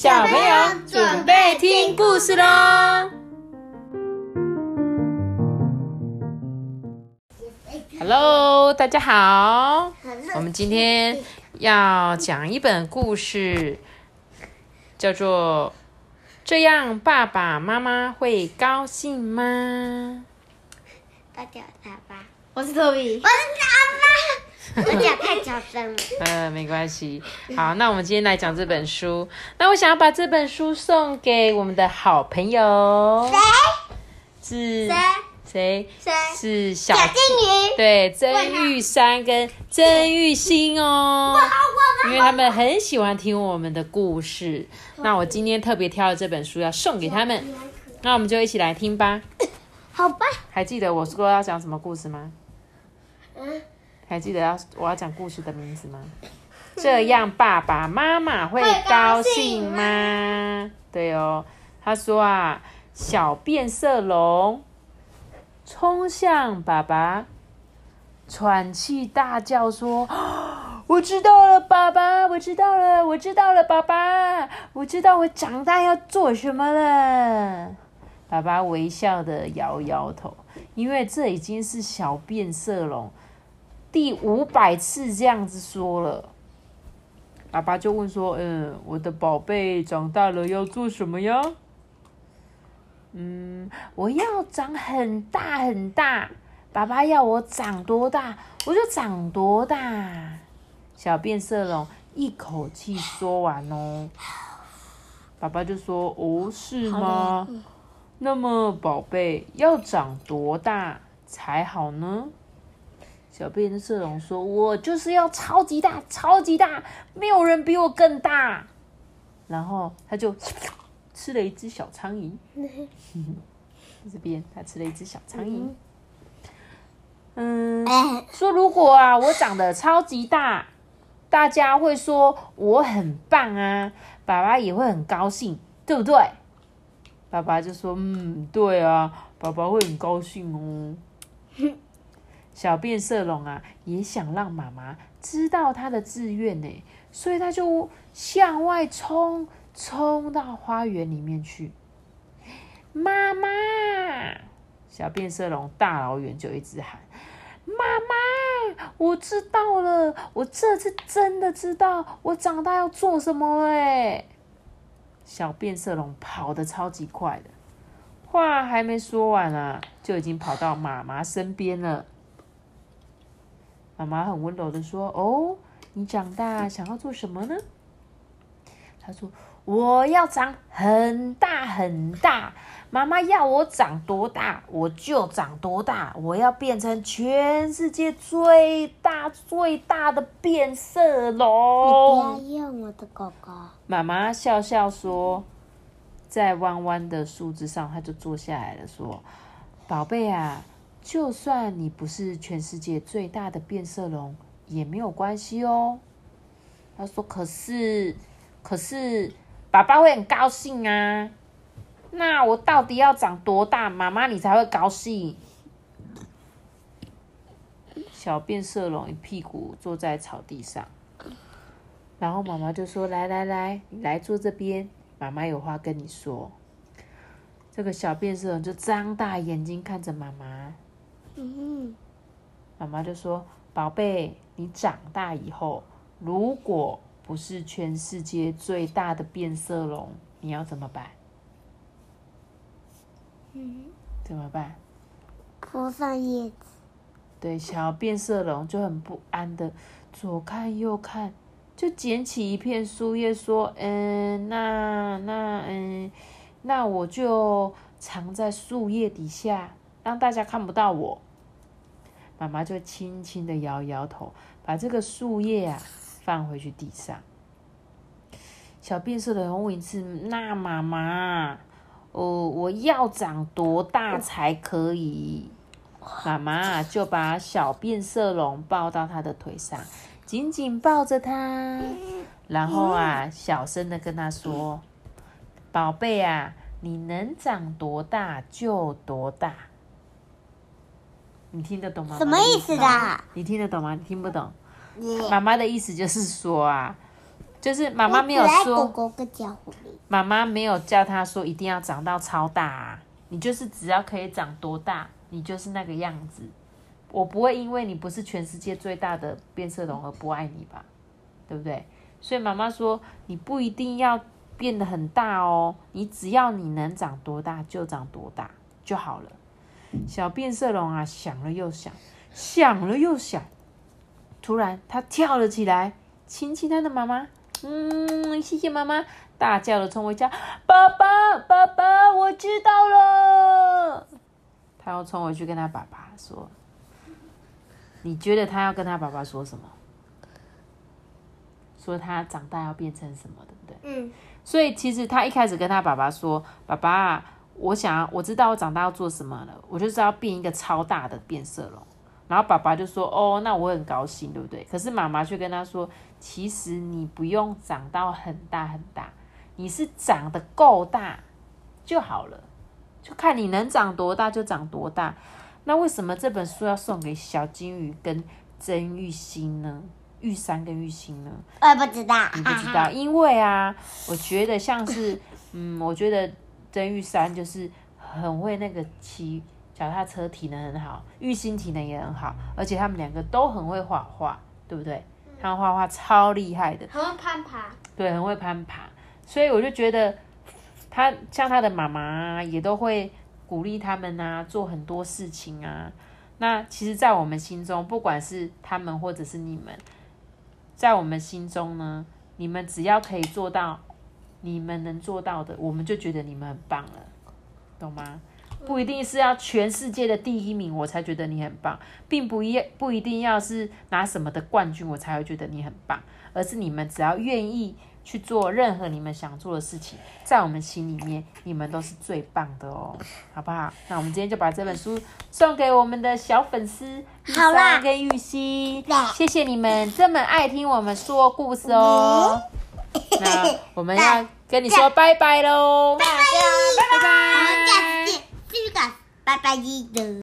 小朋友准备听故事喽！Hello，大家好，我们今天要讲一本故事，叫做《这样爸爸妈妈会高兴吗》。大家好，爸爸，我是托比，我是。我讲太小声了。嗯，没关系。好，那我们今天来讲这本书。那我想要把这本书送给我们的好朋友。谁？是谁？谁？是小小金鱼。对，曾玉山跟曾玉欣哦。因为他们很喜欢听我们的故事。那我今天特别挑了这本书要送给他们。那我们就一起来听吧。好吧。还记得我说要讲什么故事吗？嗯。还记得要我要讲故事的名字吗？这样爸爸妈妈会高兴吗？对哦，他说啊，小变色龙冲向爸爸，喘气大叫说：“ 我知道了，爸爸，我知道了，我知道了，爸爸，我知道我长大要做什么了。”爸爸微笑的摇摇头，因为这已经是小变色龙。第五百次这样子说了，爸爸就问说：“嗯，我的宝贝长大了要做什么呀？”嗯，我要长很大很大。爸爸要我长多大，我就长多大。小变色龙一口气说完哦。爸爸就说：“哦，是吗？那么宝贝要长多大才好呢？”小变色龙说：“我就是要超级大，超级大，没有人比我更大。”然后他就吃了一只小苍蝇。这边他吃了一只小苍蝇。嗯，说如果啊，我长得超级大，大家会说我很棒啊，爸爸也会很高兴，对不对？爸爸就说：“嗯，对啊，爸爸会很高兴哦。”小变色龙啊，也想让妈妈知道他的志愿呢，所以他就向外冲，冲到花园里面去。妈妈，小变色龙大老远就一直喊：“妈妈，我知道了，我这次真的知道我长大要做什么哎！”小变色龙跑得超级快的，话还没说完啊，就已经跑到妈妈身边了。妈妈很温柔的说：“哦，你长大想要做什么呢？”他说：“我要长很大很大。妈妈要我长多大，我就长多大。我要变成全世界最大最大的变色龙。”你不要用我的狗狗。妈妈笑笑说：“在弯弯的树枝上，他就坐下来了，说：‘宝贝啊。’”就算你不是全世界最大的变色龙，也没有关系哦。他说：“可是，可是，爸爸会很高兴啊。那我到底要长多大，妈妈你才会高兴？”小变色龙一屁股坐在草地上，然后妈妈就说：“来来来，你来坐这边，妈妈有话跟你说。”这个小变色龙就张大眼睛看着妈妈。嗯，妈妈就说：“宝贝，你长大以后，如果不是全世界最大的变色龙，你要怎么办？”嗯，怎么办？铺上叶子。对，小变色龙就很不安的左看右看，就捡起一片树叶说：“嗯，那那嗯，那我就藏在树叶底下，让大家看不到我。”妈妈就轻轻的摇摇头，把这个树叶啊放回去地上。小变色龙问一次：“那妈妈，哦，我要长多大才可以？”妈妈就把小变色龙抱到她的腿上，紧紧抱着它，然后啊，小声的跟他说：“宝贝啊，你能长多大就多大。”你听得懂吗？什么意思的？你听得懂吗？你听不懂。妈妈的意思就是说啊，就是妈妈没有说，狗跟小狐狸。妈妈没有叫他说一定要长到超大啊，你就是只要可以长多大，你就是那个样子。我不会因为你不是全世界最大的变色龙而不爱你吧，对不对？所以妈妈说你不一定要变得很大哦，你只要你能长多大就长多大就好了。小变色龙啊，想了又想，想了又想，突然它跳了起来，亲亲它的妈妈，嗯，谢谢妈妈，大叫的冲回家，爸爸，爸爸，我知道了。他要冲回去跟他爸爸说，你觉得他要跟他爸爸说什么？说他长大要变成什么，对不对？嗯，所以其实他一开始跟他爸爸说：“爸爸，我想要，我知道我长大要做什么了，我就是要变一个超大的变色龙。”然后爸爸就说：“哦，那我很高兴，对不对？”可是妈妈却跟他说：“其实你不用长到很大很大，你是长得够大就好了，就看你能长多大就长多大。”那为什么这本书要送给小金鱼跟曾玉欣呢？玉山跟玉欣呢？我不知道。你不知道，因为啊，我觉得像是，嗯，我觉得曾玉山就是很会那个骑脚踏车，体能很好，玉心体能也很好，而且他们两个都很会画画，对不对？他们画画超厉害的，很会攀爬。对，很会攀爬，所以我就觉得他像他的妈妈啊也都会鼓励他们啊，做很多事情啊。那其实，在我们心中，不管是他们或者是你们，在我们心中呢，你们只要可以做到你们能做到的，我们就觉得你们很棒了，懂吗？不一定是要全世界的第一名，我才觉得你很棒，并不一不一定要是拿什么的冠军，我才会觉得你很棒，而是你们只要愿意去做任何你们想做的事情，在我们心里面，你们都是最棒的哦，好不好？那我们今天就把这本书送给我们的小粉丝玉好啦珊跟玉溪对，谢谢你们这么爱听我们说故事哦。那我们要跟你说 拜拜喽，拜拜，拜拜我们下次见，这个拜拜的。